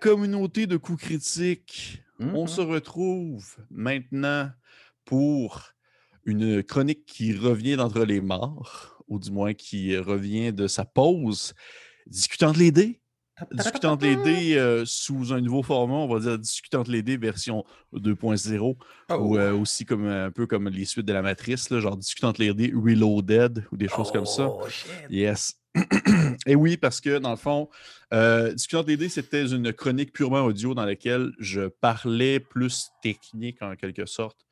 communauté de coups critiques, on Mhm. se retrouve maintenant pour une chronique qui revient d'entre les morts, ou du moins qui revient de sa pause, discutant de les dés. Discutant de les dés euh, sous un nouveau format, on va dire discutant de les dés version 2.0, Oh. ou euh, aussi comme un peu comme les suites de la matrice, là, genre discutant de les dés Reloaded ou des choses comme ça. Oh, shit. Yes. Et oui, parce que dans le fond, euh, dés, c'était une chronique purement audio dans laquelle je parlais plus technique en quelque sorte,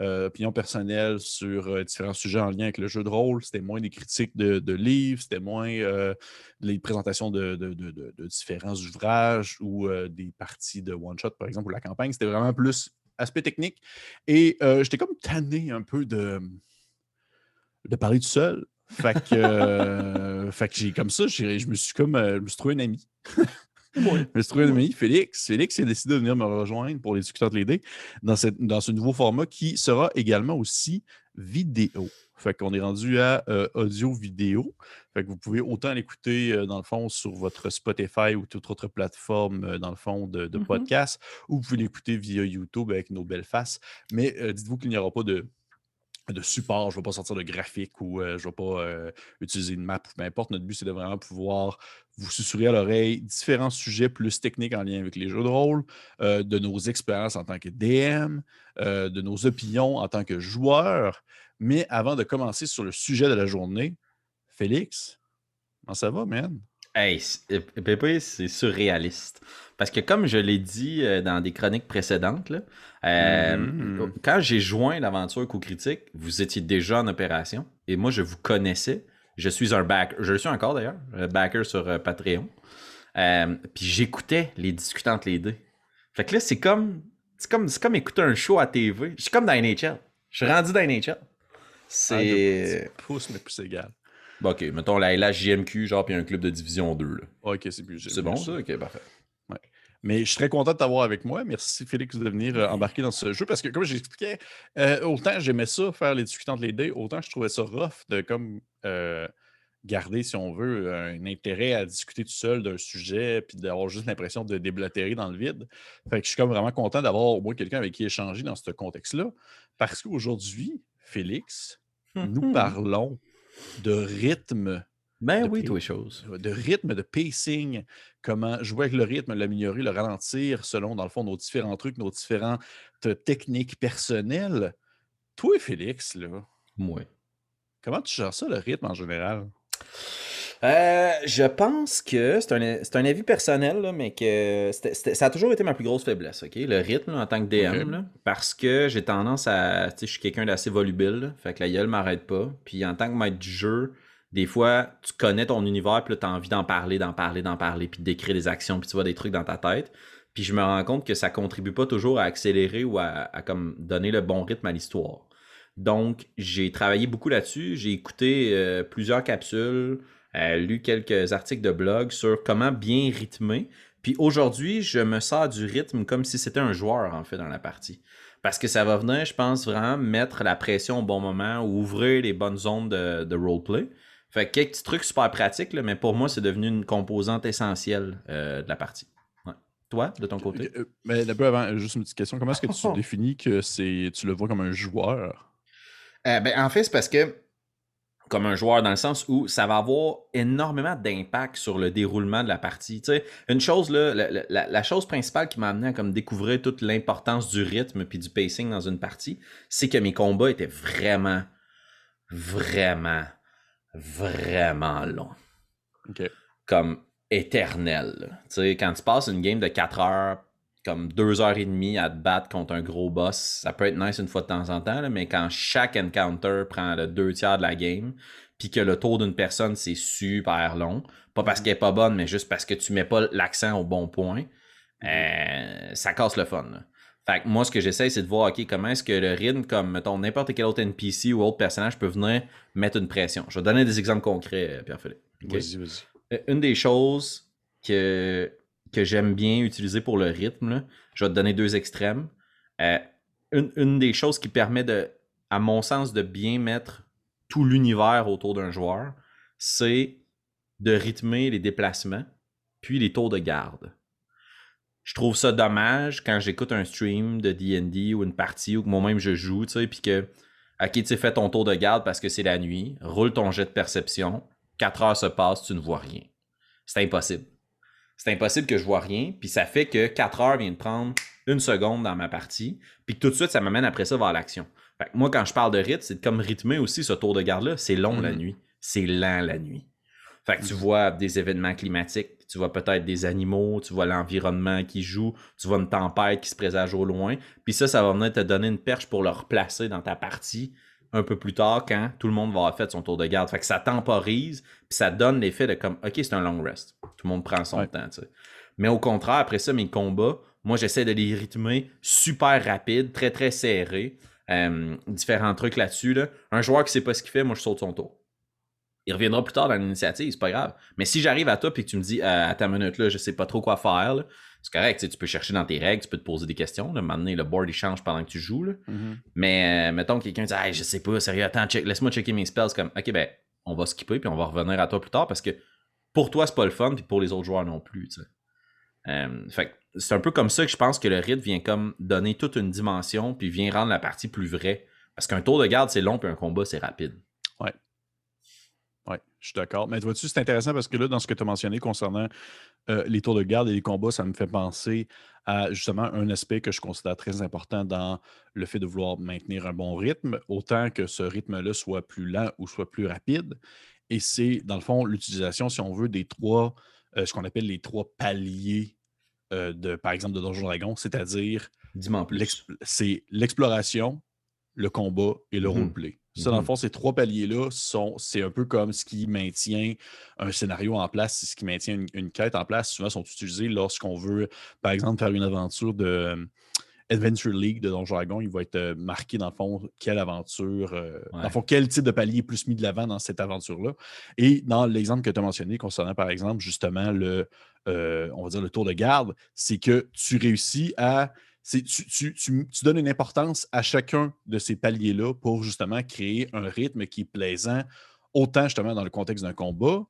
euh, opinion personnelle sur euh, différents sujets en lien avec le jeu de rôle. C'était moins des critiques de, livres, c'était moins euh, les présentations de, de- différents ouvrages ou des parties de one-shot, par exemple, ou la campagne. C'était vraiment plus aspect technique. Et j'étais comme tanné un peu de, de parler tout seul. Fait que, euh, fait que j'ai comme ça, j'ai- je me suis comme euh, je me suis trouvé un ami. Je me suis trouvé un ami, Félix. Félix a décidé de venir me rejoindre pour les discutants de l'idée dans, cette- dans ce nouveau format qui sera également aussi vidéo. Fait qu'on est rendu à euh, audio-vidéo. Fait que vous pouvez autant l'écouter euh, dans le fond sur votre Spotify ou toute autre plateforme euh, dans le fond de, de Mhm. podcast, ou vous pouvez l'écouter via YouTube avec nos belles faces. Mais dites-vous qu'il n'y aura pas de, de support, je ne vais pas sortir de graphique ou euh, je ne vais pas euh, utiliser une map ou peu importe. Notre but, c'est de vraiment pouvoir vous susurrer à l'oreille différents sujets plus techniques en lien avec les jeux de rôle, euh, de nos expériences en tant que DM, de nos opinions en tant que joueur. Mais avant de commencer sur le sujet de la journée, Félix, comment ça va, man? Hey, euh, Pépé, c'est surréaliste. Parce que comme je l'ai dit euh, dans des chroniques précédentes, là, euh, Mhm. quand j'ai joint l'aventure coup critique, vous étiez déjà en opération et moi je vous connaissais. Je suis un backer, je le suis encore d'ailleurs, un backer sur Patreon. Euh, Puis j'écoutais les discutantes les dés. Fait que là, c'est comme, c'est comme, comme écouter un show à TV. Je suis comme dans NHL. Je suis rendu dans NHL. C'est. Pouce, mais plus égal. Bon, ok, mettons la LHJMQ, genre, puis un club de division 2. Là. Ok, c'est plus C'est bon, ça? Ok, parfait. Mais je suis très content de t'avoir avec moi. Merci, Félix, de venir euh, embarquer dans ce jeu parce que, comme j'expliquais, euh, autant j'aimais ça, faire les discutants de les dés, autant je trouvais ça rough de comme euh, garder, si on veut, un intérêt à discuter tout seul d'un sujet puis d'avoir juste l'impression de déblatérer dans le vide. Fait que je suis comme vraiment content d'avoir au moins quelqu'un avec qui échanger dans ce contexte-là. Parce qu'aujourd'hui, Félix, nous parlons de rythme Ben de oui, pace- toi, chose. de rythme, de pacing, comment jouer avec le rythme, l'améliorer, le ralentir selon, dans le fond, nos différents trucs, nos différentes techniques personnelles. Toi, Félix, là, Moi. comment tu gères ça, le rythme en général? Euh, je pense que c'est un, c'est un avis personnel, là, mais que c'était- c'était- ça a toujours été ma plus grosse faiblesse, ok? Le rythme là, en tant que DM, là, parce que j'ai tendance à. Tu sais, je suis quelqu'un d'assez volubile, fait que la gueule m'arrête pas. Puis en tant que maître du jeu, des fois, tu connais ton univers, puis tu as envie d'en parler, d'en parler, d'en parler, puis de décrire des actions, puis tu vois des trucs dans ta tête. Puis je me rends compte que ça contribue pas toujours à accélérer ou à, à comme donner le bon rythme à l'histoire. Donc, j'ai travaillé beaucoup là-dessus. J'ai écouté euh, plusieurs capsules, lu quelques articles de blog sur comment bien rythmer. Puis aujourd'hui, je me sers du rythme comme si c'était un joueur, en fait, dans la partie. Parce que ça va venir, je pense, vraiment mettre la pression au bon moment ou ouvrir les bonnes zones de, de roleplay. Fait que quelques petits trucs super pratiques, là, mais pour moi, c'est devenu une composante essentielle euh, de la partie. Ouais. Toi, de ton côté? Euh, Mais un peu avant, juste une petite question. Comment est-ce que tu Oh. définis que c'est tu le vois comme un joueur? Euh, ben, en fait, c'est parce que, comme un joueur, dans le sens où ça va avoir énormément d'impact sur le déroulement de la partie. Tu sais, une chose, là, la, la- la chose principale qui m'a amené à comme, découvrir toute l'importance du rythme puis du pacing dans une partie, c'est que mes combats étaient vraiment, vraiment, vraiment longs. Comme. Tu sais, quand tu passes une game de 4 heures, comme 2 heures et demie à te battre contre un gros boss, ça peut être nice une fois de temps en temps, là, mais quand chaque encounter prend le deux tiers de la game, puis que le tour d'une personne, c'est super long, pas parce qu'elle est pas bonne, mais juste parce que tu mets pas l'accent au bon point, euh, ça casse le fun. là. Fait que moi, ce que j'essaie, c'est de voir, OK, comment est-ce que le rythme, comme, mettons, n'importe quel autre NPC ou autre personnage peut venir mettre une pression. Je vais donner des exemples concrets, euh, Pierre-Philippe. Vas-y, vas-y. Euh, Une des choses que, que j'aime bien utiliser pour le rythme, je vais te donner deux extrêmes. Euh, une, des choses qui permet de, à mon sens, de bien mettre tout l'univers autour d'un joueur, c'est de rythmer les déplacements, puis les tours de garde. je trouve ça dommage quand j'écoute un stream de D&D ou une partie ou que moi-même je joue, tu sais, puis que, ok, tu fais ton tour de garde parce que c'est la nuit, roule ton jet de perception, 4 heures se passent, tu ne vois rien. C'est impossible. C'est impossible que je vois rien, puis ça fait que 4 heures viennent prendre une seconde dans ma partie, puis tout de suite, ça m'amène après ça vers l'action. Moi, quand je parle de rythme, c'est comme rythmer aussi ce tour de garde-là. C'est long la mm-hmm. nuit. C'est lent la nuit. Fait que tu mm-hmm. vois des événements climatiques, tu vois peut-être des animaux, tu vois l'environnement qui joue, tu vois une tempête qui se présage au loin. Puis ça, ça va venir te donner une perche pour le replacer dans ta partie un peu plus tard quand tout le monde va avoir fait son tour de garde. Fait que ça temporise, puis ça donne l'effet de comme, OK, c'est un long rest. Tout le monde prend son temps, tu sais. Mais au contraire, après ça, mes combats, moi, j'essaie de les rythmer super rapide, très, très serré. Euh, différents trucs là-dessus. Un joueur qui sait pas ce qu'il fait, moi, je saute son tour. Il reviendra plus tard dans l'initiative, c'est pas grave. Mais si j'arrive à toi et que tu me dis euh, à ta minute là, je sais pas trop quoi faire, c'est correct, tu peux chercher dans tes règles, tu peux te poser des questions. Là. À le board il change pendant que tu joues. Mm-hmm. Mais euh, mettons que quelqu'un dit hey, je sais pas, sérieux, attends, laisse-moi checker mes spells. comme OK, ben, on va skipper puis on va revenir à toi plus tard parce que pour toi, c'est pas le fun, puis pour les autres joueurs non plus. fait c'est un peu comme ça que je pense que le rythme vient comme donner toute une dimension, puis vient rendre la partie plus vraie. Parce qu'un tour de garde, c'est long, puis un combat, c'est rapide. Je suis d'accord. Mais vois-tu, c'est intéressant parce que là, dans ce que tu as mentionné concernant euh, les tours de garde et les combats, ça me fait penser à justement un aspect que je considère très important dans le fait de vouloir maintenir un bon rythme, autant que ce rythme-là soit plus lent ou soit plus rapide. Et c'est, dans le fond, l'utilisation, si on veut, des trois, euh, ce qu'on appelle les trois paliers euh, de, par exemple, de Donjon Dragon, c'est-à-dire c'est l'exploration, le combat et le mmh roleplay. Ça, dans le mmh fond, ces trois paliers-là, sont, c'est un peu comme ce qui maintient un scénario en place, c'est ce qui maintient une, quête en place. Souvent, sont utilisés lorsqu'on veut, par exemple, faire une aventure de euh, Adventure League de Donjon Dragon. Il va être euh, marqué, dans le fond, quelle aventure, dans le fond, quel type de palier est plus mis de l'avant dans cette aventure-là. Et dans l'exemple que tu as mentionné concernant, par exemple, justement, le, euh, on va dire, le tour de garde, c'est que tu réussis à. Tu, donnes une importance à chacun de ces paliers-là pour justement créer un rythme qui est plaisant, autant justement dans le contexte d'un combat,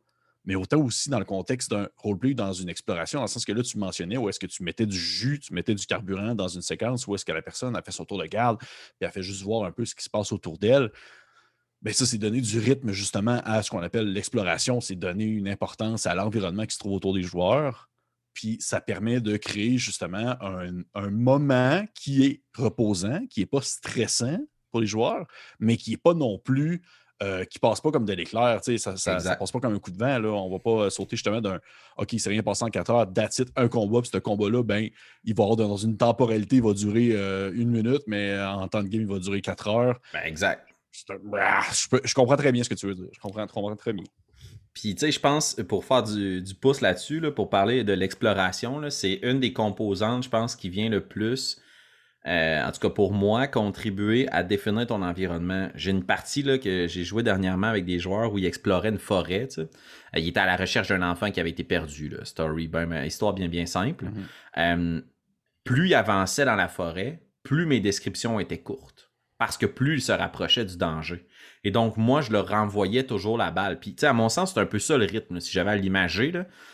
mais autant aussi dans le contexte d'un roleplay, dans une exploration, dans le sens que là, tu mentionnais où est-ce que tu mettais du jus, tu mettais du carburant dans une séquence, où est-ce que la personne a fait son tour de garde, puis a fait juste voir un peu ce qui se passe autour d'elle. Bien, ça, c'est donner du rythme justement à ce qu'on appelle l'exploration, c'est donner une importance à l'environnement qui se trouve autour des joueurs. Puis ça permet de créer justement un, moment qui est reposant, qui n'est pas stressant pour les joueurs, mais qui n'est pas non plus euh, qui passe pas comme de l'éclair, ça, ne passe pas comme un coup de vent. Là. On va pas sauter justement d'un OK, c'est rien passé en 4 heures, that's un combat, puis ce combat-là, ben, il va avoir dans une temporalité, il va durer euh, une minute, mais en temps de game, il va durer 4 heures. Ben, exact. Ah, je, comprends très bien ce que tu veux dire. Je comprends, très bien. Puis, tu sais, je pense, pour faire du, pouce là-dessus, pour parler de l'exploration, c'est une des composantes, je pense, qui vient le plus, euh, en tout cas pour moi, contribuer à définir ton environnement. J'ai une partie là, que j'ai joué dernièrement avec des joueurs où ils exploraient une forêt. Tu sais. Euh, ils étaient à la recherche d'un enfant qui avait été perdu. Là. Story, ben, histoire bien, bien simple. Mm-hmm. Euh, plus ils avançaient dans la forêt, plus mes descriptions étaient courtes parce que plus il se rapprochait du danger. Et donc, moi, je leur renvoyais toujours la balle. Puis, tu sais, à mon sens, c'est un peu ça le rythme, si j'avais à l'imager.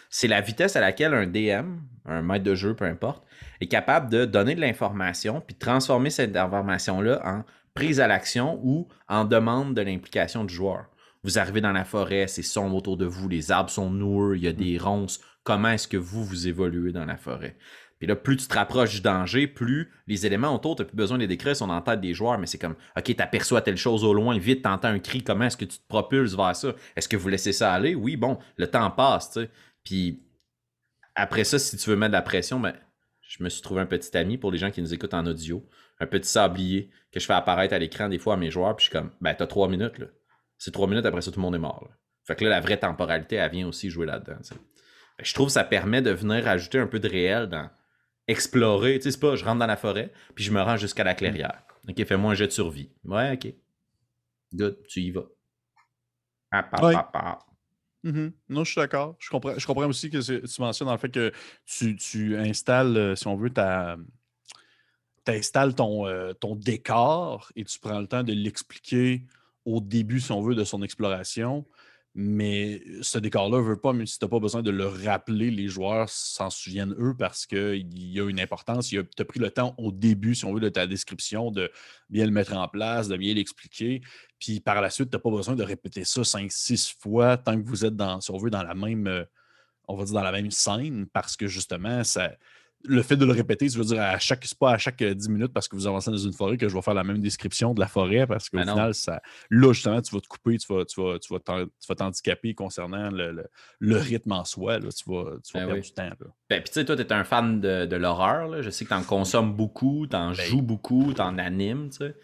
C'est la vitesse à laquelle un DM, un maître de jeu, peu importe, est capable de donner de l'information, puis de transformer cette information-là en prise à l'action ou en demande de l'implication du joueur. Vous arrivez dans la forêt, c'est sombre autour de vous, les arbres sont noueux, il y a des ronces. Comment est-ce que vous, vous évoluez dans la forêt? Puis là, plus tu te rapproches du danger, plus les éléments autour, tu n'as plus besoin de les décrire, sont en tête des joueurs, mais c'est comme, OK, tu aperçois telle chose au loin, vite, tu un cri, comment est-ce que tu te propulses vers ça? Est-ce que vous laissez ça aller? Oui, bon, le temps passe, tu sais. Puis après ça, si tu veux mettre de la pression, ben, je me suis trouvé un petit ami pour les gens qui nous écoutent en audio, un petit sablier que je fais apparaître à l'écran des fois à mes joueurs, puis je suis comme, ben, t'as trois minutes, là. C'est trois minutes, après ça, tout le monde est mort. Fait que là, la vraie temporalité, elle vient aussi jouer là-dedans. Je trouve que ça permet de venir ajouter un peu de réel dans explorer. Tu sais, c'est pas je rentre dans la forêt, puis je me rends jusqu'à la clairière. OK, fais-moi un jet de survie. Ouais, OK. Good, tu y vas. Ah, mm-hmm. Non, je suis d'accord. Je comprends, je comprends aussi que tu mentionnes dans le fait que tu, installes, euh, si on veut, ta, tu installes ton, euh, ton décor et tu prends le temps de l'expliquer au début, si on veut, de son exploration. Mais ce décor-là veut pas, même si tu n'as pas besoin de le rappeler, les joueurs s'en souviennent eux parce qu'il y a une importance. Tu as pris le temps au début, si on veut, de ta description, de bien le mettre en place, de bien l'expliquer. Puis par la suite, tu n'as pas besoin de répéter ça cinq, six fois tant que vous êtes dans, si on veut, dans la même, on va dire dans la même scène, parce que justement, ça, le fait de le répéter, je veux dire, à chaque, pas à chaque 10 euh, minutes parce que vous avancez dans une forêt que je vais faire la même description de la forêt parce qu'au final, ça, là, justement, tu vas te couper, tu vas, tu vas, tu vas t'handicaper concernant le, le, rythme en soi. Là, tu vas, tu vas ben perdre du temps. Ben, puis tu sais, toi, tu es un fan de, de l'horreur. Je sais que tu en consommes beaucoup, tu en ben joues beaucoup, tu en animes. Tu sais.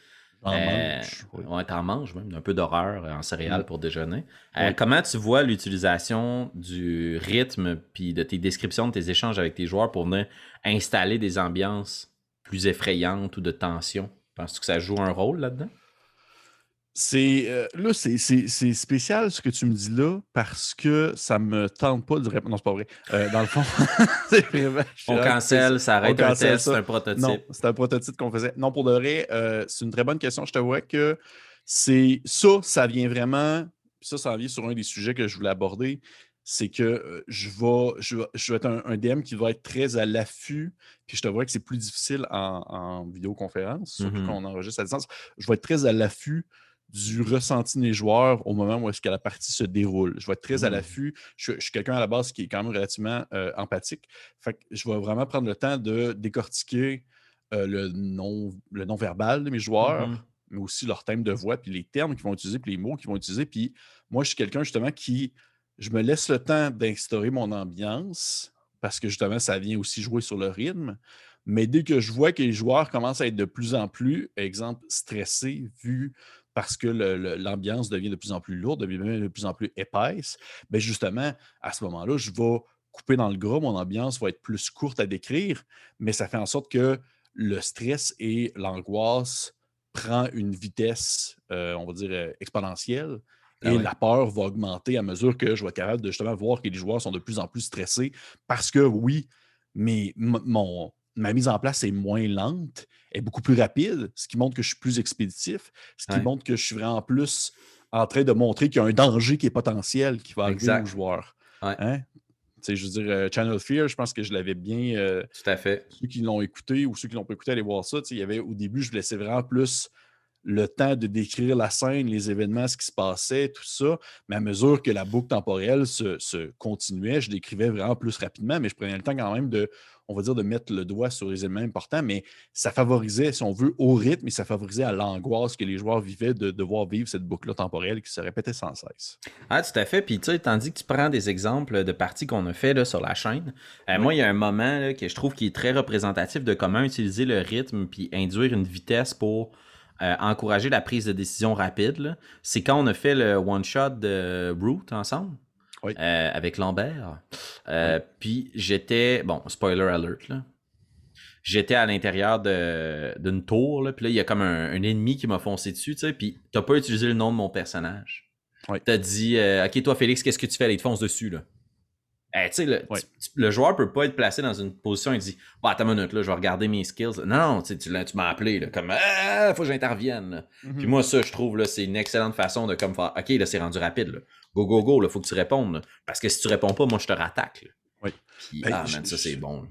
En euh, Ouais, t'en manges même, un peu d'horreur en céréales mm. pour déjeuner. Euh, comment tu vois l'utilisation du rythme puis de tes descriptions de tes échanges avec tes joueurs pour venir installer des ambiances plus effrayantes ou de tension? Penses-tu que ça joue un rôle là-dedans? C'est euh, là, c'est spécial ce que tu me dis là parce que ça me tente pas de répondre. Non, c'est pas vrai. Euh, dans le fond, On cancelle, ça arrête un test, c'est un prototype. Non, c'est un prototype qu'on faisait. Non, pour de vrai, euh, c'est une très bonne question. Je te vois que c'est ça, ça vient vraiment. Ça, ça vient sur un des sujets que je voulais aborder. C'est que je vais, je, vais, être un, DM qui va être très à l'affût. Puis je te vois que c'est plus difficile en, vidéoconférence, surtout mm-hmm. quand on enregistre à distance. Je vais être très à l'affût du ressenti des joueurs au moment où est-ce que la partie se déroule. Je vais être très à mmh. l'affût. Je, suis quelqu'un à la base qui est quand même relativement euh, empathique. Fait je vais vraiment prendre le temps de décortiquer euh, le, non, le non-verbal de mes joueurs, mmh mais aussi leur thème de voix, puis les termes qu'ils vont utiliser, puis les mots qu'ils vont utiliser. Puis moi, je suis quelqu'un justement qui, je me laisse le temps d'instaurer mon ambiance parce que justement, ça vient aussi jouer sur le rythme. Mais dès que je vois que les joueurs commencent à être de plus en plus, exemple, stressés, vu parce que l'ambiance devient de plus en plus lourde, devient de plus en plus épaisse, bien justement, à ce moment-là, je vais couper dans le gras, mon ambiance va être plus courte à décrire, mais ça fait en sorte que le stress et l'angoisse prend une vitesse, euh, on va dire, euh, exponentielle. Ah et la peur va augmenter à mesure que je vais être capable de justement voir que les joueurs sont de plus en plus stressés parce que oui, mais mon, ma mise en place est moins lente, est beaucoup plus rapide, ce qui montre que je suis plus expéditif, ce qui montre que je suis vraiment plus en train de montrer qu'il y a un danger qui est potentiel qui va arriver aux joueurs. Hein? Je veux dire, euh, Channel Fear, je pense que je l'avais bien. Euh, Tout à fait. Ceux qui l'ont écouté ou ceux qui l'ont pas écouté, allez voir ça. Il y avait, au début, je laissais vraiment plus le temps de décrire la scène, les événements, ce qui se passait, tout ça. Mais à mesure que la boucle temporelle se, continuait, je décrivais vraiment plus rapidement, mais je prenais le temps quand même de, on va dire, de mettre le doigt sur les éléments importants. Mais ça favorisait, si on veut, au rythme et ça favorisait à l'angoisse que les joueurs vivaient de devoir vivre cette boucle temporelle qui se répétait sans cesse. Ah, tout à fait. Puis tu sais, tandis que tu prends des exemples de parties qu'on a fait là, sur la chaîne, euh, moi, il y a un moment que je trouve qui est très représentatif de comment utiliser le rythme puis induire une vitesse pour euh, encourager la prise de décision rapide, c'est quand on a fait le one-shot de Root ensemble. Euh, avec Lambert. Euh, puis j'étais, bon, spoiler alert, là. J'étais à l'intérieur d'une tour, là, puis là, il y a comme un, ennemi qui m'a foncé dessus, tu sais, puis t'as pas utilisé le nom de mon personnage. T'as dit, OK, toi, Félix, qu'est-ce que tu fais? Il te fonce dessus, là. Eh, le, le, joueur peut pas être placé dans une position et dit bah, attends une minute, là, je vais regarder mes skills. Non, non, tu, tu m'as appelé là, comme ah, faut que j'intervienne. Mhm. Puis moi, ça, je trouve, là, c'est une excellente façon de comme faire OK, là, c'est rendu rapide. Là. Go, go, go, il faut que tu répondes. Parce que si tu réponds pas, moi, je te rattaque. Oui. Ben, ah, ça, c'est bon.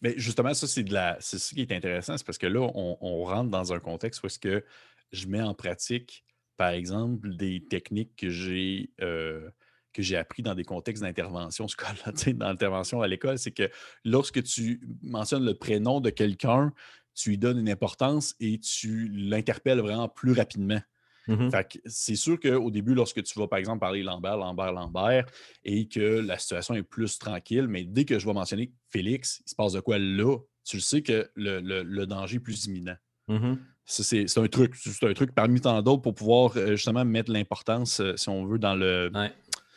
Mais justement, ça, c'est de la. C'est ce qui est intéressant, c'est parce que là, on, on, rentre dans un contexte où est-ce que je mets en pratique, par exemple, des techniques que j'ai. Euh, que j'ai appris dans des contextes d'intervention scolaire, dans l'intervention à l'école, c'est que lorsque tu mentionnes le prénom de quelqu'un, tu lui donnes une importance et tu l'interpelles vraiment plus rapidement. Mmh c'est sûr qu'au début, lorsque tu vas, par exemple, parler Lambert, Lambert, Lambert, et que la situation est plus tranquille, mais dès que je vais mentionner Félix, il se passe de quoi là, tu le sais que le, danger est plus imminent. Mmh c'est un truc, c'est un truc parmi tant d'autres pour pouvoir euh, justement mettre l'importance, euh, si on veut, dans le,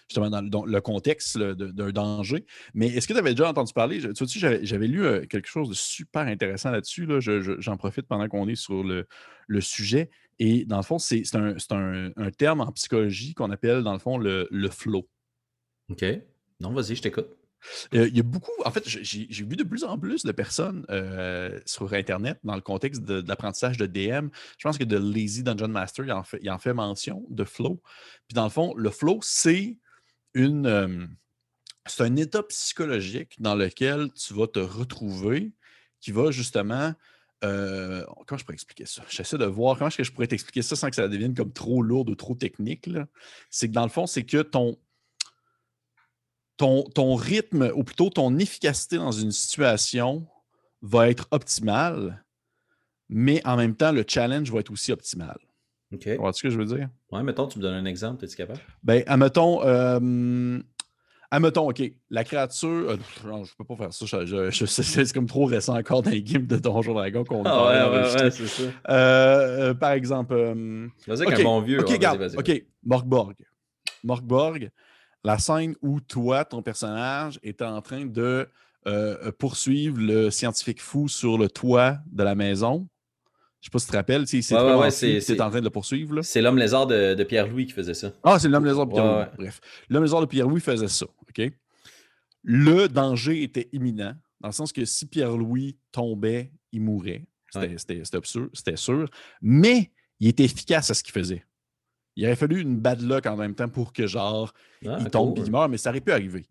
justement dans le, contexte d'un danger. Mais est-ce que tu avais déjà entendu parler? Tu vois, j'avais lu euh, quelque chose de super intéressant là-dessus. Là. J'en profite pendant qu'on est sur le, sujet. Et dans le fond, c'est un, un, terme en psychologie qu'on appelle, dans le fond, le, flow. OK. Non, vas-y, je t'écoute. Euh, il y a beaucoup, en fait, j'ai vu de plus en plus de personnes euh, sur Internet dans le contexte de, l'apprentissage de DM. Je pense que de Lazy Dungeon Master, il en fait, il en fait mention de flow. Puis dans le fond, le flow, c'est une. C'est un état psychologique dans lequel tu vas te retrouver qui va justement. comment je pourrais expliquer ça? J'essaie de voir comment est-ce que je pourrais t'expliquer ça sans que ça devienne comme trop lourd ou trop technique. C'est que dans le fond, c'est que ton, ton, rythme, ou plutôt ton efficacité dans une situation va être optimale, mais en même temps, le challenge va être aussi optimal. OK. Tu vois ce que je veux dire? Ouais, mettons, tu me donnes un exemple, es-tu capable? Ben, admettons, euh, admettons, OK, la créature. Euh, non, je peux pas faire ça. Je, c'est comme trop récent encore dans les games de Donjon Dragon qu'on ah, ouais, ouais, c'est ça. Euh, par exemple. vas-y, avec un bon vieux. OK, vas-y, OK, Morgborg. Morgborg, la scène où toi, ton personnage, est en train de euh, poursuivre le scientifique fou sur le toit de la maison. Je sais pas si tu te rappelles, c'est ouais, en train de le poursuivre. C'est l'homme lézard de, Pierre-Louis qui faisait ça. Ah, c'est l'homme lézard de Pierre-Louis. Bref. L'homme lézard de Pierre-Louis faisait ça. OK? Le danger était imminent, dans le sens que si Pierre-Louis tombait, il mourrait. C'était sûr. Mais il était efficace à ce qu'il faisait. Il aurait fallu une bad luck en même temps pour que, genre, ah, il tombe et il meurt, mais ça aurait pu arriver.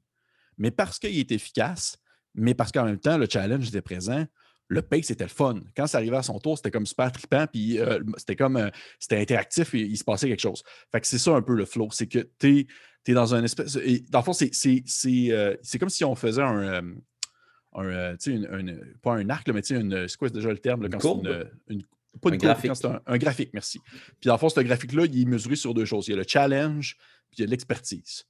Mais parce qu'il est efficace, mais parce qu'en même temps, le challenge était présent, le pace était le fun. Quand ça arrivait à son tour, c'était comme super trippant, puis euh, c'était comme, euh, c'était interactif et il se passait quelque chose. Fait que c'est ça un peu le flow, c'est que tu es, dans un espèce. Et dans le fond, c'est euh, comme si on faisait un. un, pas un arc, mais c'est quoi déjà le terme? quand c'est une, pas un graphique. un, graphique, merci. Puis dans le fond, ce graphique-là, il est mesuré sur deux choses. Il y a le challenge, puis il y a l'expertise.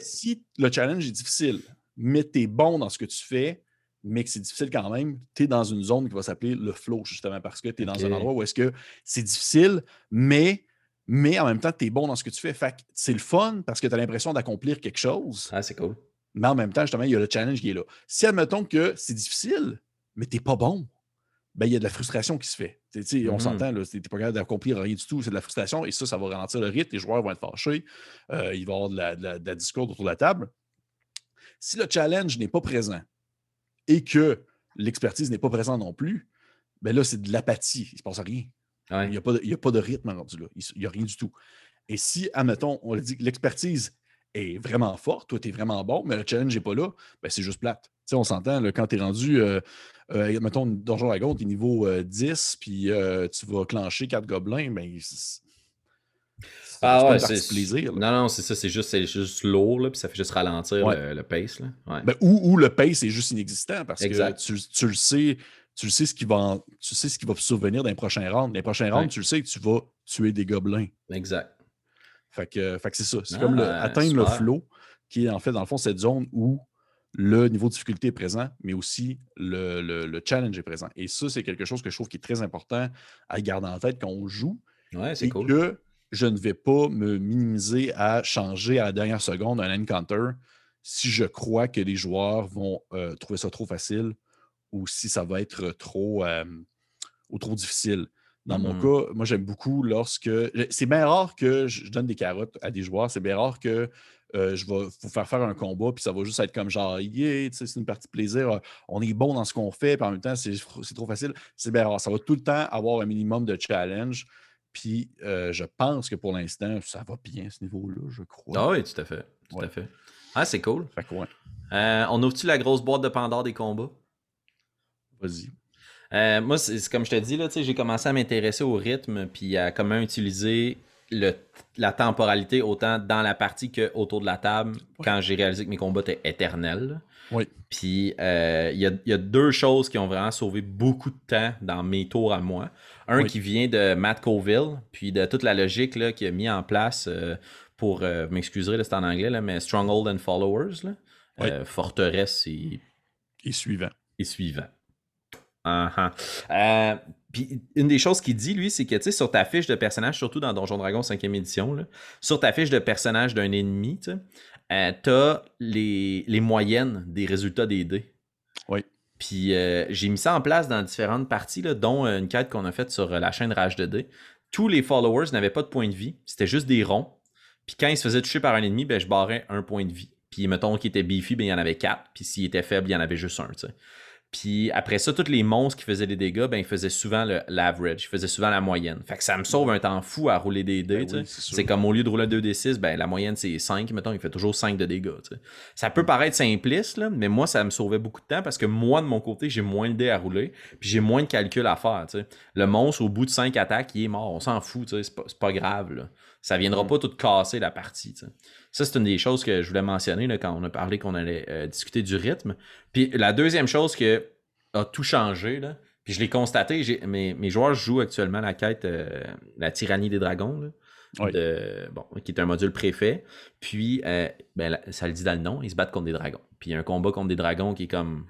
Si le challenge est difficile, mais tu es bon dans ce que tu fais, mais que c'est difficile quand même, tu es dans une zone qui va s'appeler le flow, justement, parce que tu es dans un endroit où est-ce que c'est difficile, mais, mais en même temps, tu es bon dans ce que tu fais. Fait c'est le fun parce que tu as l'impression d'accomplir quelque chose. Ah, c'est cool. Mais en même temps, justement, il y a le challenge qui est là. Si admettons que c'est difficile, mais tu n'es pas bon, ben, il y a de la frustration qui se fait. On mmh s'entend, tu n'es pas capable d'accomplir rien du tout, c'est de la frustration, et ça, ça va ralentir le rythme, les joueurs vont être fâchés, euh, il va y avoir de la, de, la, discours autour de la table. Si le challenge n'est pas présent et que l'expertise n'est pas présente non plus, ben là, c'est de l'apathie, il ne se passe rien. Il n'y a, a, pas de rythme rendu là, il n'y a rien du tout. Et si, admettons, on dit que l'expertise est vraiment forte, toi, tu es vraiment bon, mais le challenge n'est pas là, ben c'est juste plate. on s'entend, quand tu es rendu. Euh, euh, mettons, Donjon Dragon, tu es niveau 10, euh, puis euh, tu vas clencher 4 gobelins, mais. Ah ouais, c'est plaisir. Non, non, c'est ça, c'est juste, juste lourd, là, puis ça fait juste ralentir le, pace. Là. Ouais. Ben, ou, le pace est juste inexistant parce que tu, tu, le sais, tu le sais ce qui va, tu sais ce qui va survenir dans les prochains rounds. Dans les prochains rounds, tu le sais que tu vas tuer des gobelins. Exact. Fait que, fait que c'est ça. C'est comme le, atteindre le flow, qui est en fait, dans le fond, cette zone où le niveau de difficulté est présent, mais aussi le, challenge est présent. Et ça, c'est quelque chose que je trouve qui est très important à garder en tête quand on joue. Ouais, c'est cool. que je ne vais pas me minimiser à changer à la dernière seconde un encounter si je crois que les joueurs vont euh, trouver ça trop facile ou si ça va être trop, euh, ou trop difficile. Dans mon mmh cas, moi, j'aime beaucoup lorsque. C'est bien rare que je donne des carottes à des joueurs. C'est bien rare que euh, je vais vous faire faire un combat, puis ça va juste être comme genre, yeah, c'est une partie de plaisir, euh, on est bon dans ce qu'on fait, puis en même temps, c'est trop facile. C'est bien rare. Ça va tout le temps avoir un minimum de challenge. Puis euh, je pense que pour l'instant, ça va bien à ce niveau-là, je crois. Ah oui, tout à fait. Tout à fait. Ah, c'est cool. Fait que, on ouvre-tu la grosse boîte de Pandore des combats? Vas-y. moi, c'est comme je te dis, j'ai commencé à m'intéresser au rythme puis à comment utiliser la temporalité autant dans la partie que autour de la table quand j'ai réalisé que mes combats étaient éternels. Oui. Puis euh, il y, a, deux choses qui ont vraiment sauvé beaucoup de temps dans mes tours à moi. Un qui vient de Matt Colville, puis de toute la logique qu'il a mis en place euh, pour, euh, m'excuser, c'est en anglais, là, mais Stronghold and Followers, forteresse et... Et suivant. Et suivant. Uh puis une des choses qu'il dit, lui, c'est que, tu sais, sur ta fiche de personnage, surtout dans Donjon Dragon 5e édition, sur ta fiche de personnage d'un ennemi, tu euh, as les, moyennes des résultats des dés. Oui. Puis euh, j'ai mis ça en place dans différentes parties, dont une quête qu'on a faite sur la chaîne Rage de dés. Tous les followers n'avaient pas de points de vie, c'était juste des ronds. Puis quand ils se faisaient toucher par un ennemi, ben, je barrais un point de vie. Puis mettons qu'il était beefy, ben, il y en avait quatre. Puis s'il était faible, il y en avait juste un. Puis après ça, tous les monstres qui faisaient des dégâts, ben, ils faisaient souvent l'average, ils faisaient souvent la moyenne. Fait que ça me sauve un temps fou à rouler des dés. Ben oui, c'est comme au lieu de rouler un 2d6, ben, la moyenne c'est 5, mettons, il fait toujours 5 de dégâts. Ça peut paraître simpliste, là, mais moi, ça me sauvait beaucoup de temps parce que moi, de mon côté, j'ai moins de dés à rouler, puis j'ai moins de calculs à faire. Le monstre, au bout de 5 attaques, il est mort. On s'en fout, c'est pas, pas grave. Là. Ça viendra Mm. pas tout casser la partie. Ça, c'est une des choses que je voulais mentionner là, quand on a parlé qu'on allait euh, discuter du rythme. Puis la deuxième chose que a tout changé, là, puis je l'ai constaté, mes, mes joueurs jouent actuellement la quête euh, La tyrannie des dragons, là, Oui. de- bon, qui est un module préfet. Puis, euh, ben, ça le dit dans le nom, ils se battent contre des dragons. Puis il y a un combat contre des dragons qui est comme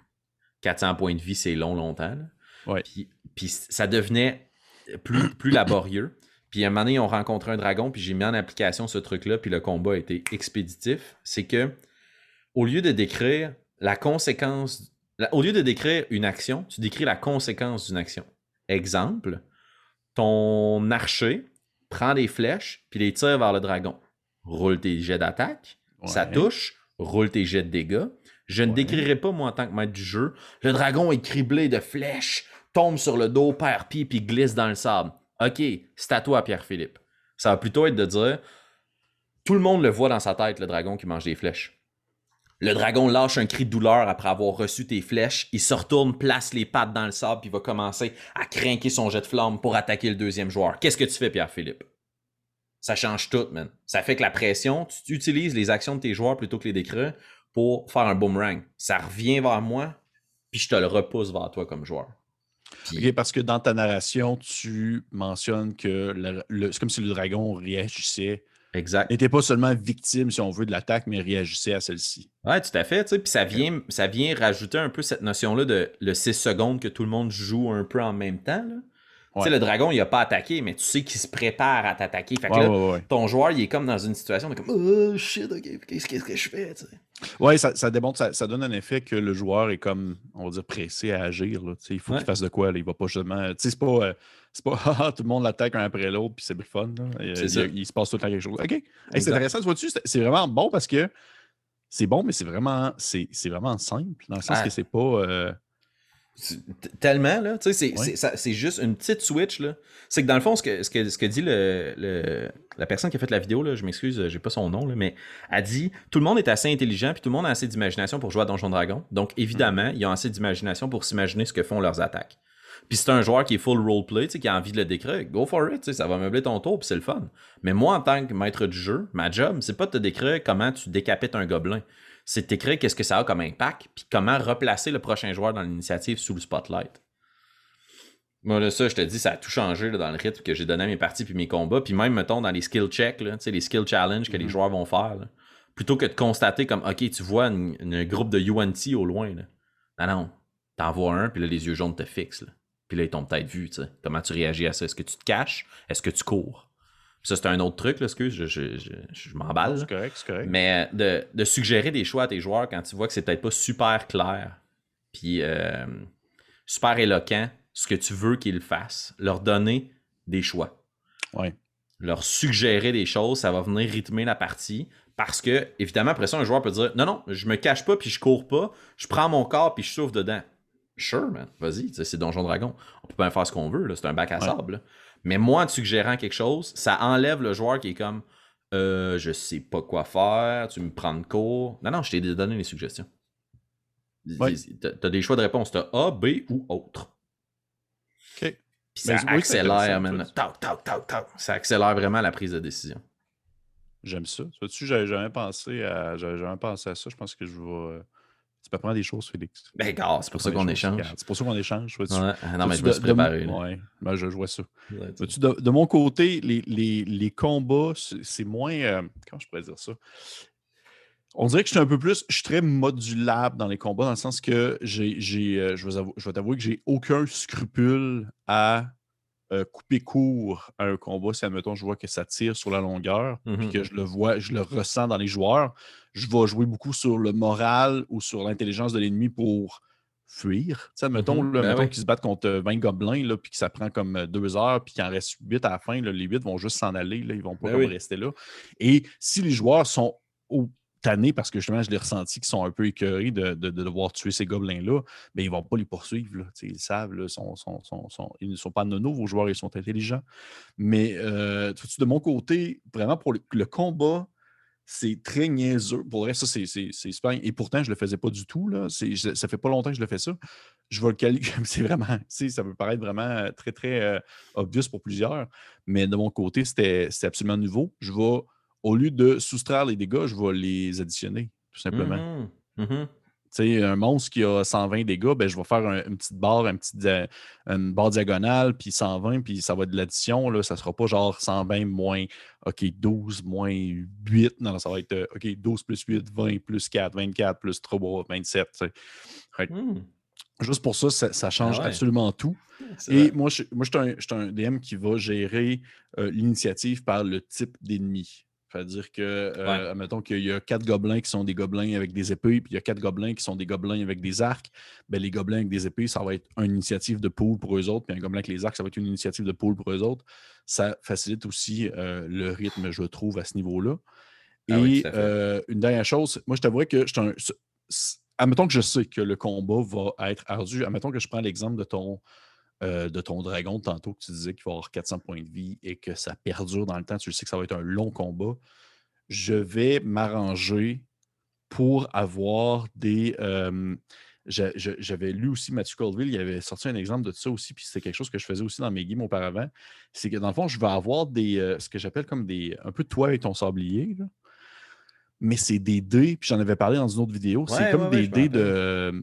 400 points de vie, c'est long, longtemps. là. Ouais. Puis, puis ça devenait plus, plus laborieux. Puis à un moment donné, on rencontré un dragon, puis j'ai mis en application ce truc-là, puis le combat a été expéditif. C'est que, au lieu de décrire la conséquence, la- au lieu de décrire une action, tu décris la conséquence d'une action. Exemple, ton archer prend des flèches, puis les tire vers le dragon. Roule tes jets d'attaque, ça touche, roule tes jets de dégâts. Je ne Ouais. décrirai pas, moi, en tant que maître du jeu, le dragon est criblé de flèches, tombe sur le dos, perd pied, puis glisse dans le sable. OK, c'est à toi, Pierre-Philippe. Ça va plutôt être de dire tout le monde le voit dans sa tête, le dragon qui mange des flèches. Le dragon lâche un cri de douleur après avoir reçu tes flèches. Il se retourne, place les pattes dans le sable, puis va commencer à craquer son jet de flamme pour attaquer le deuxième joueur. Qu'est-ce que tu fais, Pierre-Philippe? Ça change tout, man. Ça fait que la pression, tu utilises les actions de tes joueurs plutôt que les décrire pour faire un boomerang. Ça revient vers moi, puis je te le repousse vers toi comme joueur. Puis- parce que dans ta narration, tu mentionnes que le- le- c'est comme si le dragon réagissait. Exact. N'était pas seulement victime, si on veut, de l'attaque, mais réagissait à celle-ci. Ouais, tout à fait. tu sais, Puis ça vient, ça vient rajouter un peu cette notion-là de le 6 secondes que tout le monde joue un peu en même temps. là. Tu sais, le dragon, il a pas attaqué, mais tu sais qu'il se prépare à t'attaquer. Fait que Ouais, là, ouais, ton joueur, il est comme dans une situation de comme Oh shit, ok, qu'est-ce qu'est-ce que je fais? tu sais? Ouais, ça, ça démontre, ça, ça donne un effet que le joueur est comme, on va dire, pressé à agir. là. Tu sais, Il faut Ouais. qu'il fasse de quoi. Là. Il va pas justement. Tu sais, c'est pas, euh, c'est pas Ah, tout le monde l'attaque un après l'autre, puis c'est le fun. là. Et, il, il se passe tout le temps quelque chose. OK. Hey, c'est intéressant, tu vois-tu? C'est- C'est vraiment bon parce que c'est bon, mais c'est vraiment, c'est, c'est vraiment simple, dans le sens Ah. que c'est pas. euh, Tellement, là. Tu sais, c'est- juste une petite switch, là. C'est que dans le fond, ce que, ce que, ce que dit le, le- la personne qui a fait la vidéo, là, je m'excuse, j'ai pas son nom, là, mais a dit tout le monde est assez intelligent, puis tout le monde a assez d'imagination pour jouer à Donjon Dragon. Donc, évidemment, ils ont assez d'imagination pour s'imaginer ce que font leurs attaques. Puis c'est un joueur qui est full roleplay, tu sais, qui a envie de le décrire, go for it, tu sais, ça va meubler ton tour, puis c'est le fun. Mais moi, en tant que maître du jeu, ma job, c'est pas de te décrire comment tu décapites un gobelin. C'est de t'écrire qu'est-ce que ça a comme impact, puis comment replacer le prochain joueur dans l'initiative sous le spotlight. Moi, là, ça, je te dis, ça a tout changé là, dans le rythme que j'ai donné à mes parties puis mes combats. Puis même, mettons, dans les skill checks, là, les skill challenges que les Mhm. joueurs vont faire, là, plutôt que de constater comme, OK, tu vois un groupe de UNT au loin. Là. Non, non. T'en vois un, puis là, les yeux jaunes te fixent. Puis là, ils t'ont peut-être vu. Comment tu réagis à ça? Est-ce que tu te caches? Est-ce que tu cours? Ça, c'est un autre truc, là, excuse, je, je, je, je m'emballe. c'est correct, c'est correct. Mais euh, de, de suggérer des choix à tes joueurs quand tu vois que c'est peut-être pas super clair, puis euh, super éloquent, ce que tu veux qu'ils fassent, leur donner des choix. Ouais. Leur suggérer des choses, ça va venir rythmer la partie. Parce que, évidemment, après ça, un joueur peut dire Non, non, je me cache pas puis je cours pas, je prends mon corps puis je souffle dedans. Sure, man, vas-y, tu sais, c'est Donjon Dragon. On peut bien faire ce qu'on veut, là, c'est un bac à Ouais. sable. là. Mais moi, en te suggérant quelque chose, ça enlève le joueur qui est comme euh, je sais pas quoi faire, tu me prends de cours. Non, non, je t'ai donné les suggestions. Ouais. T'as t'as des choix de réponse, t'as A, B ou autre. OK. Puis ça oui, accélère, man. ça. Accélère vraiment la prise de décision. J'aime ça. Tu vois-tu, j'avais jamais pensé à, j'avais jamais pensé à ça. Je pense que je vais. Tu peux apprendre des choses, Félix. Ben, gars, c'est pour ça qu'on échange. C'est pour ça qu'on échange. Ouais. Non, mais je me suis préparé. Ouais, ben, je, je vois ça. De, de mon côté, les, les- les combats, c'est moins. euh, comment je pourrais dire ça? On dirait que je suis un peu plus. Je suis très modulable dans les combats, dans le sens que j'ai, euh, je, vais avou- je vais t'avouer que j'ai aucun scrupule à euh, couper court à un combat si, admettons, je vois que ça tire sur la longueur, puis Mhm. que je le vois, je le ressens dans les joueurs. Je vais jouer beaucoup sur le moral ou sur l'intelligence de l'ennemi pour fuir. Tu sais, admettons, Ben mettons oui. qu'ils se battent contre 20 gobelins, là, puis que ça prend comme euh, deux heures, puis qu'il en reste huit à la fin. là, les huit vont juste s'en aller, là, ils vont pas Ben oui. rester là. Et si les joueurs sont au- tannés parce que justement, je l'ai ressenti qu'ils sont un peu écœurés de, devoir tuer ces gobelins-là, mais ils ne vont pas les poursuivre. Ils savent, ils ne sont pas nono, vos joueurs, ils sont intelligents. Mais euh, de mon côté, vraiment pour le, combat, c'est très niaiseux. Pour reste, ça, c'est super. Et pourtant, je ne le faisais pas du tout. Là. Ça fait pas longtemps que je le fais ça. Je vais le caler c'est vraiment, ça peut paraître vraiment très, très euh, obvious pour plusieurs. Mais de mon côté, c'était absolument nouveau. Je vais au lieu de soustraire les dégâts, je vais les additionner, tout simplement. Tu sais, un monstre qui a 120 dégâts, ben, je vais faire une petite barre, un petit une barre diagonale, puis 120, puis ça va être de l'addition. Ça ne sera pas genre 120 moins OK, 12 moins 8. Non, ça va être OK, 12 plus 8, 20 plus 4, 24 plus 3, 27. Mmh. Juste pour ça, ça, change ah absolument tout. Et moi, je, moi, je suis un, DM qui va gérer euh, l'initiative par le type d'ennemi. C'est-à-dire que, euh, admettons qu'il y a quatre gobelins qui sont des gobelins avec des épées, puis il y a quatre gobelins qui sont des gobelins avec des arcs. Ben, les gobelins avec des épées, ça va être une initiative de pool pour eux autres, puis un gobelin avec les arcs, ça va être une initiative de pool pour eux autres. Ça facilite aussi euh, le rythme, je trouve, à ce niveau-là. Ah Et euh, une dernière chose, moi, je t'avouerais que je un... Admettons que je sais que le combat va être ardu. Admettons que je prends l'exemple de ton euh, de ton dragon tantôt que tu disais qu'il va avoir 400 points de vie et que ça perdure dans le temps, tu sais que ça va être un long combat, je vais m'arranger pour avoir des. Euh, j'avais lu aussi Matthew Colville, il avait sorti un exemple de ça aussi, puis c'est quelque chose que je faisais aussi dans mes games auparavant. C'est que dans le fond, je vais avoir des euh, ce que j'appelle comme des un peu de toi et ton sablier. Mais c'est des dés, puis j'en avais parlé dans une autre vidéo. c'est comme des dés de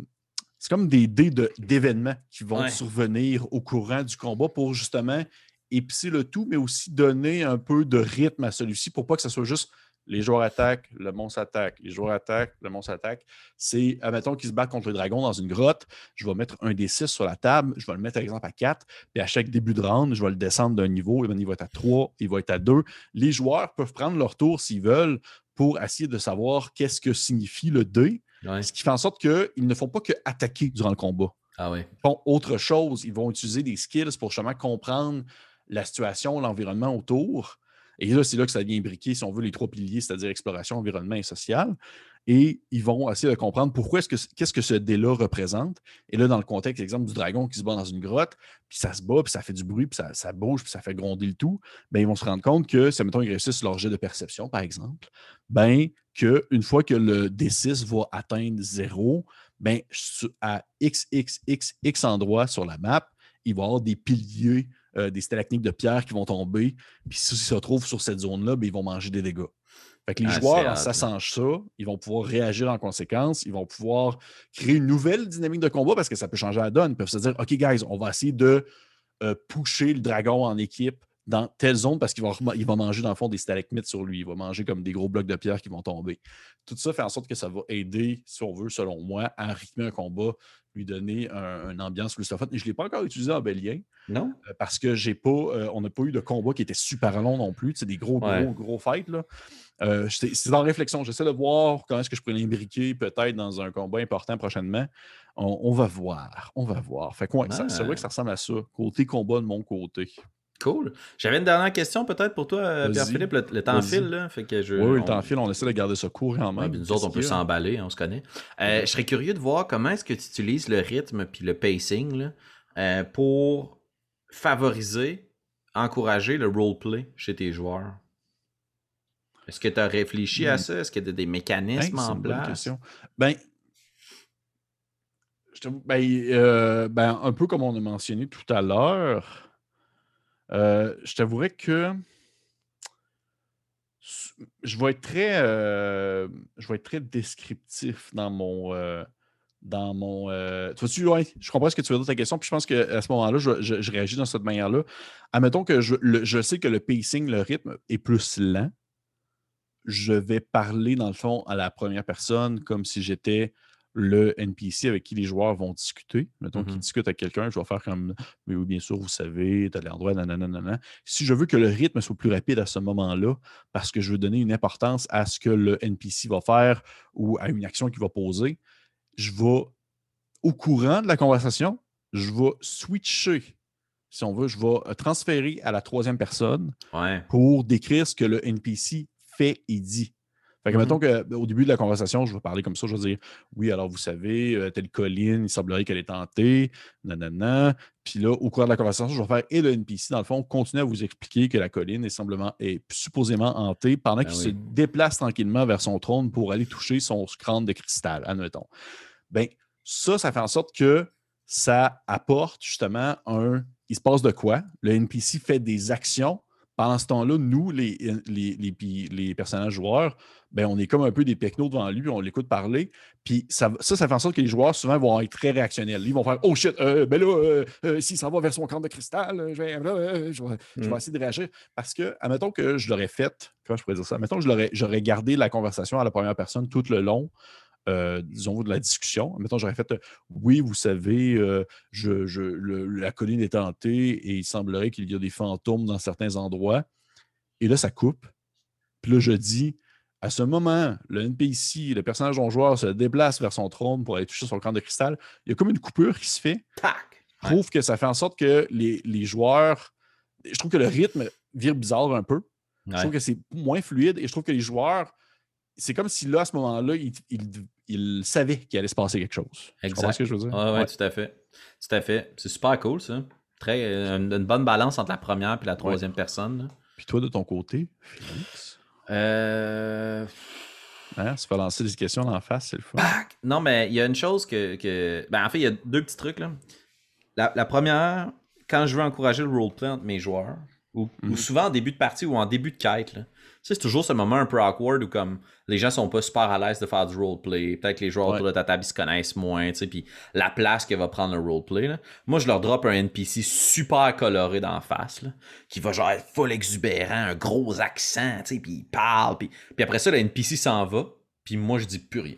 c'est comme des dés d'événements qui vont survenir au courant du combat pour justement épicer le tout, mais aussi donner un peu de rythme à celui-ci pour pas que ce soit juste les joueurs attaquent, le monstre attaque, les joueurs attaquent, le monstre attaque. C'est, admettons qu'ils se battent contre le dragon dans une grotte, je vais mettre un des 6 sur la table, je vais le mettre par exemple à 4, puis à chaque début de round, je vais le descendre d'un niveau, et il va être à 3, il va être à 2. Les joueurs peuvent prendre leur tour s'ils veulent pour essayer de savoir qu'est-ce que signifie le dé, ce qui fait en sorte qu'ils ne font pas que attaquer durant le combat. Ah Ils font autre chose. Ils vont utiliser des skills pour justement comprendre la situation, l'environnement autour. Et là, c'est là que ça devient briqué, si on veut, les trois piliers, c'est-à-dire exploration, environnement et social et ils vont essayer de comprendre pourquoi est-ce que qu'est-ce que ce dé-là représente. Et là, dans le contexte, l'exemple du dragon qui se bat dans une grotte, puis ça se bat, puis ça fait du bruit, puis ça, bouge, puis ça fait gronder le tout, ben, ils vont se rendre compte que, si mettons, ils réussissent leur jet de perception, par exemple, ben, qu'une fois que le D6 va atteindre zéro, ben, à XXXX endroits sur la map, il va y avoir des piliers, euh, des stalagmites de pierre qui vont tomber. Puis s'ils se retrouvent sur cette zone-là, ben, ils vont manger des dégâts. Fait que les ah, joueurs, en sachant ça, ils vont pouvoir réagir en conséquence, ils vont pouvoir créer une nouvelle dynamique de combat parce que ça peut changer la donne. Ils peuvent se dire OK, guys, on va essayer de euh, pusher le dragon en équipe dans telle zone parce qu'il va, il va manger dans le fond des stalagmites sur lui. Il va manger comme des gros blocs de pierre qui vont tomber. Tout ça fait en sorte que ça va aider, si on veut, selon moi, à rythmer un combat, lui donner une ambiance plus fun. Je ne l'ai pas encore utilisé en Bélien. Non. Euh, parce que j'ai pas, euh, on n'a pas eu de combat qui était super long non plus. C'est des gros, gros, gros fights. Là. Euh, c'est dans réflexion. J'essaie de voir comment est-ce que je pourrais l'imbriquer peut-être dans un combat important prochainement. On, va voir. On va voir. Fait c'est vrai que ça ressemble à ça. Côté combat de mon côté. Cool. J'avais une dernière question peut-être pour toi, euh, Pierre-Philippe. Le, temps file, là. Fait que je, oui, le temps file. On essaie de garder ça court en main. nous autres, on peut s'emballer, on se connaît. Euh, je serais curieux de voir comment est-ce que tu utilises le rythme puis le pacing pour favoriser, encourager le roleplay chez tes joueurs. Est-ce que tu as réfléchi à hmm. ça? Est-ce qu'il y a des mécanismes en place? Ben, ben, euh, ben, un peu comme on a mentionné tout à l'heure, euh, je t'avouerais que je vais être très, euh, je vais être très descriptif dans mon, dans mon. tu vois je comprends ce que tu veux dire ta question, puis je pense qu'à ce moment-là, je, réagis dans cette manière-là. Admettons que je, je sais que le pacing, le rythme est plus lent je vais parler, dans le fond, à la première personne comme si j'étais le NPC avec qui les joueurs vont discuter. Mettons qu'ils mmh discutent avec quelqu'un, je vais faire comme Mais oui, bien sûr, vous savez, tu as l'endroit, nanana. Si je veux que le rythme soit plus rapide à ce moment-là, parce que je veux donner une importance à ce que le NPC va faire ou à une action qu'il va poser, je vais, au courant de la conversation, je vais switcher si on veut, je vais transférer à la troisième personne pour décrire ce que le NPC fait et dit. Fait que Mhm. mettons qu'au début de la conversation, je vais parler comme ça, je vais dire Oui, alors vous savez, euh, telle colline, il semblerait qu'elle est hantée, nanana. Puis là, au cours de la conversation, je vais faire et le NPC, dans le fond, continue à vous expliquer que la colline est, est supposément hantée pendant Ben qu'il oui. se déplace tranquillement vers son trône pour aller toucher son crâne de cristal, admettons. Ben, ça, ça fait en sorte que ça apporte justement un. Il se passe de quoi? Le NPC fait des actions. Pendant ce temps-là, nous, les, les, les, les personnages joueurs, ben, on est comme un peu des pecnos devant lui, on l'écoute parler. Puis ça, ça, ça fait en sorte que les joueurs, souvent, vont être très réactionnels. Ils vont faire Oh shit, euh, ben là, euh, euh, s'il s'en va vers son camp de cristal, euh, je vais, euh, je vais- je vais Mm. essayer de réagir. Parce que, admettons que je l'aurais fait, comment je pourrais dire ça? Admettons que j'aurais gardé la conversation à la première personne tout le long euh, disons, de la discussion. Mettons, j'aurais fait euh, Oui, vous savez, euh, je, je- le- la colline est hantée et il semblerait qu'il y a des fantômes dans certains endroits. Et là, ça coupe. Puis là, je dis à ce moment, le NPC, le personnage non joueur, se déplace vers son trône pour aller toucher son camp de cristal. Il y a comme une coupure qui se fait. Tac! Je trouve que ça fait en sorte que les, les joueurs. Je trouve que le rythme vire bizarre un peu. Je trouve que c'est moins fluide et je trouve que les joueurs, c'est comme si là, à ce moment-là, ils, ils- ils savaient qu'il allait se passer quelque chose. Tu Exact. ce que je veux dire? Ouais, ouais, Ouais. tout à fait. Tout à fait. C'est super cool, ça. Très, euh, une, une bonne balance entre la première et la troisième personne. là. Puis toi, de ton côté, Félix, Euh... hein, se faire lancer des questions en face, c'est le fun. Non, mais il y a une chose que. que- Ben, en fait, il y a deux petits trucs. Là. La, la première, quand je veux encourager le roleplay entre mes joueurs, ou, ou Mhm. souvent en début de partie ou en début de quête, là, tu c'est toujours ce moment un peu awkward où comme les gens sont pas super à l'aise de faire du roleplay. Peut-être que les joueurs Ouais. autour de ta table ils se connaissent moins, tu sais, puis la place que va prendre le roleplay. là. Moi, je leur drop un NPC super coloré d'en face, là, qui va genre être full exubérant, un gros accent, tu sais, puis il parle, puis, puis après ça, le NPC s'en va, puis moi, je dis plus rien.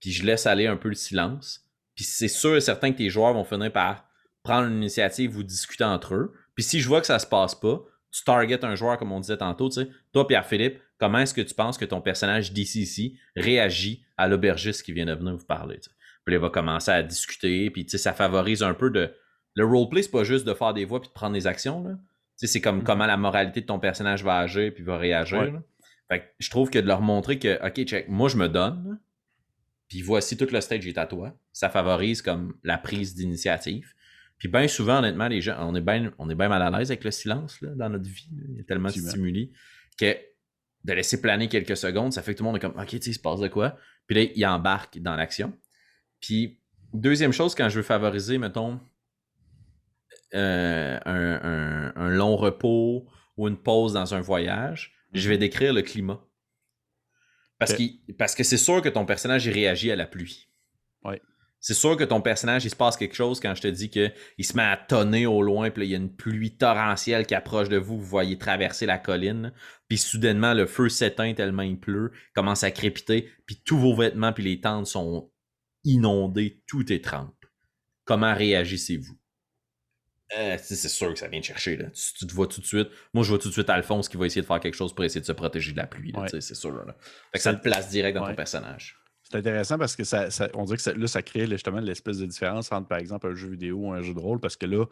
Puis je laisse aller un peu le silence. Puis c'est sûr et certain que tes joueurs vont finir par prendre une initiative ou discuter entre eux. Puis si je vois que ça se passe pas, tu target un joueur, comme on disait tantôt, tu sais. Toi, Pierre-Philippe, comment est-ce que tu penses que ton personnage DCC réagit à l'aubergiste qui vient de venir vous parler, tu sais? Puis là, il va commencer à discuter, puis tu sais, ça favorise un peu de... Le roleplay, c'est pas juste de faire des voix puis de prendre des actions, là. Tu sais, c'est comme Mhm. comment la moralité de ton personnage va agir puis va réagir, Ouais. là. Fait que je trouve que de leur montrer que, OK, check, moi, je me donne, puis voici tout le stage est à toi. Ça favorise comme la prise d'initiative. Puis bien souvent, honnêtement, les gens, on est bien mal à l'aise avec le silence là, dans notre vie. là. Il y a tellement de stimuli que de laisser planer quelques secondes, ça fait que tout le monde est comme OK, tu sais, il se passe de quoi? Puis là, il embarque dans l'action. Puis, deuxième chose, quand je veux favoriser, mettons, euh, un, un- un long repos ou une pause dans un voyage, je vais décrire le climat. Parce, parce que c'est sûr que ton personnage réagit à la pluie. Ouais. C'est sûr que ton personnage, il se passe quelque chose quand je te dis qu'il se met à tonner au loin, puis là, il y a une pluie torrentielle qui approche de vous, vous voyez traverser la colline, puis soudainement, le feu s'éteint tellement il pleut, commence à crépiter, puis tous vos vêtements puis les tentes sont inondés, tout est trempe. Comment réagissez-vous? Euh, c'est sûr que ça vient te chercher. Là. Tu, tu te vois tout de suite. Moi, je vois tout de suite Alphonse qui va essayer de faire quelque chose pour essayer de se protéger de la pluie. Ouais. C'est sûr. Là. Fait que ça te place direct dans Ouais. ton personnage. C'est intéressant parce que ça, ça- on dirait que ça- là, ça crée justement l'espèce de différence entre, par exemple, un jeu vidéo ou un jeu de rôle, parce que là,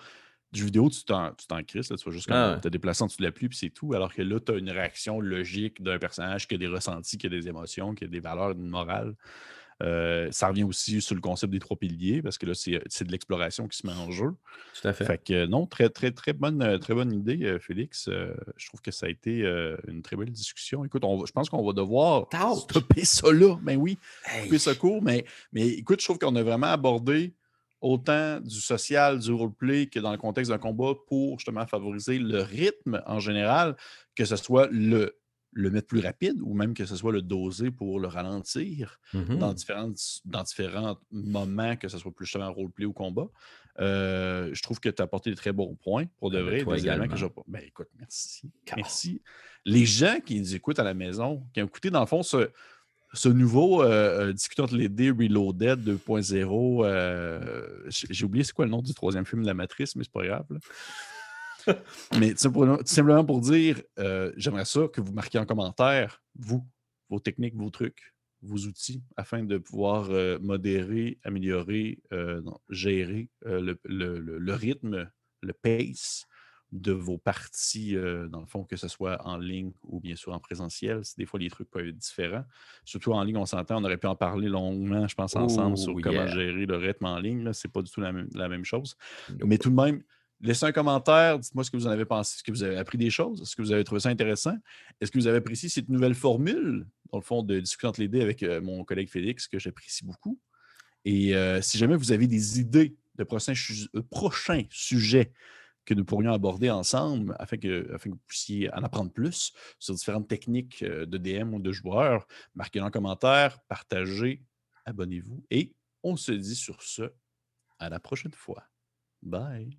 du jeu vidéo, tu t'en, tu t'en crisses, là, tu vas juste comme Ah te déplacer en dessous de la pluie, puis c'est tout. Alors que là, tu as une réaction logique d'un personnage qui a des ressentis, qui a des émotions, qui a des valeurs, une morale. Euh, ça revient aussi sur le concept des trois piliers, parce que là, c'est, de l'exploration qui se met en jeu. Tout à fait. Fait que non, très, très, très bonne, euh, très bonne idée, euh, Félix. Euh, je trouve que ça a été euh, une très belle discussion. Écoute, on va- je pense qu'on va devoir stopper ça là. Ben oui, Hey. couper ça court, mais, mais écoute, je trouve qu'on a vraiment abordé autant du social, du roleplay que dans le contexte d'un combat pour justement favoriser le rythme en général, que ce soit le, le mettre plus rapide ou même que ce soit le doser pour le ralentir dans, différentes, dans différents moments, que ce soit plus justement roleplay ou combat. Euh, je trouve que tu as apporté des très bons points pour de Ben, vrai. des également. que Ben écoute, merci. Merci. Les gens qui nous écoutent à la maison, qui ont écouté dans le fond ce, ce nouveau euh, Discutant entre les dés Reloaded 2.0, euh, j'ai j'ai oublié c'est quoi le nom du troisième film de la Matrice, mais c'est pas grave. mais tout simplement, pour dire, euh, j'aimerais ça que vous marquiez en commentaire, vous, vos techniques, vos trucs, vos outils, afin de pouvoir euh, modérer, améliorer, euh, non, gérer le, le- le- le rythme, le pace de vos parties, dans le fond, que ce soit en ligne ou bien sûr en présentiel. Des fois, les trucs peuvent être différents. Surtout en ligne, on s'entend, on aurait pu en parler longuement, je pense, ensemble sur comment gérer le rythme en ligne. Ce n'est pas du tout la même, chose. Mais tout de même, laissez un commentaire, dites-moi ce que vous en avez pensé, est-ce que vous avez appris des choses, est-ce que vous avez trouvé ça intéressant, est-ce que vous avez apprécié cette nouvelle formule, dans le fond, de discuter entre les avec euh, mon collègue Félix, que j'apprécie beaucoup? Et euh, si jamais vous avez des idées de prochains, prochains sujets que nous pourrions aborder ensemble afin que, afin que vous puissiez en apprendre plus sur différentes techniques euh, de DM ou de joueurs. Marquez-le en commentaire, partagez, abonnez-vous et on se dit sur ce à la prochaine fois. Bye.